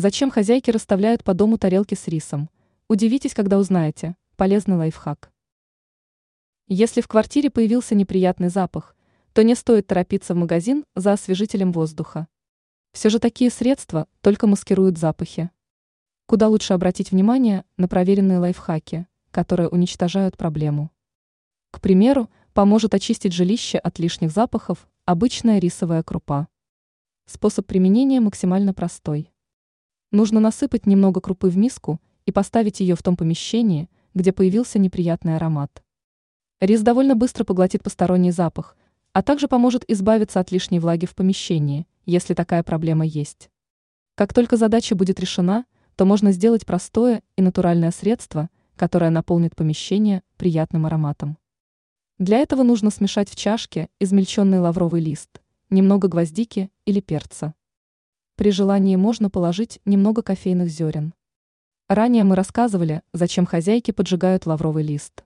Зачем хозяйки расставляют по дому тарелки с рисом? Удивитесь, когда узнаете. Полезный лайфхак. Если в квартире появился неприятный запах, то не стоит торопиться в магазин за освежителем воздуха. Все же такие средства только маскируют запахи. Куда лучше обратить внимание на проверенные лайфхаки, которые уничтожают проблему. К примеру, поможет очистить жилище от лишних запахов обычная рисовая крупа. Способ применения максимально простой. Нужно насыпать немного крупы в миску и поставить ее в том помещении, где появился неприятный аромат. Рис довольно быстро поглотит посторонний запах, а также поможет избавиться от лишней влаги в помещении, если такая проблема есть. Как только задача будет решена, то можно сделать простое и натуральное средство, которое наполнит помещение приятным ароматом. Для этого нужно смешать в чашке измельченный лавровый лист, немного гвоздики или перца. При желании можно положить немного кофейных зерен. Ранее мы рассказывали, зачем хозяйки поджигают лавровый лист.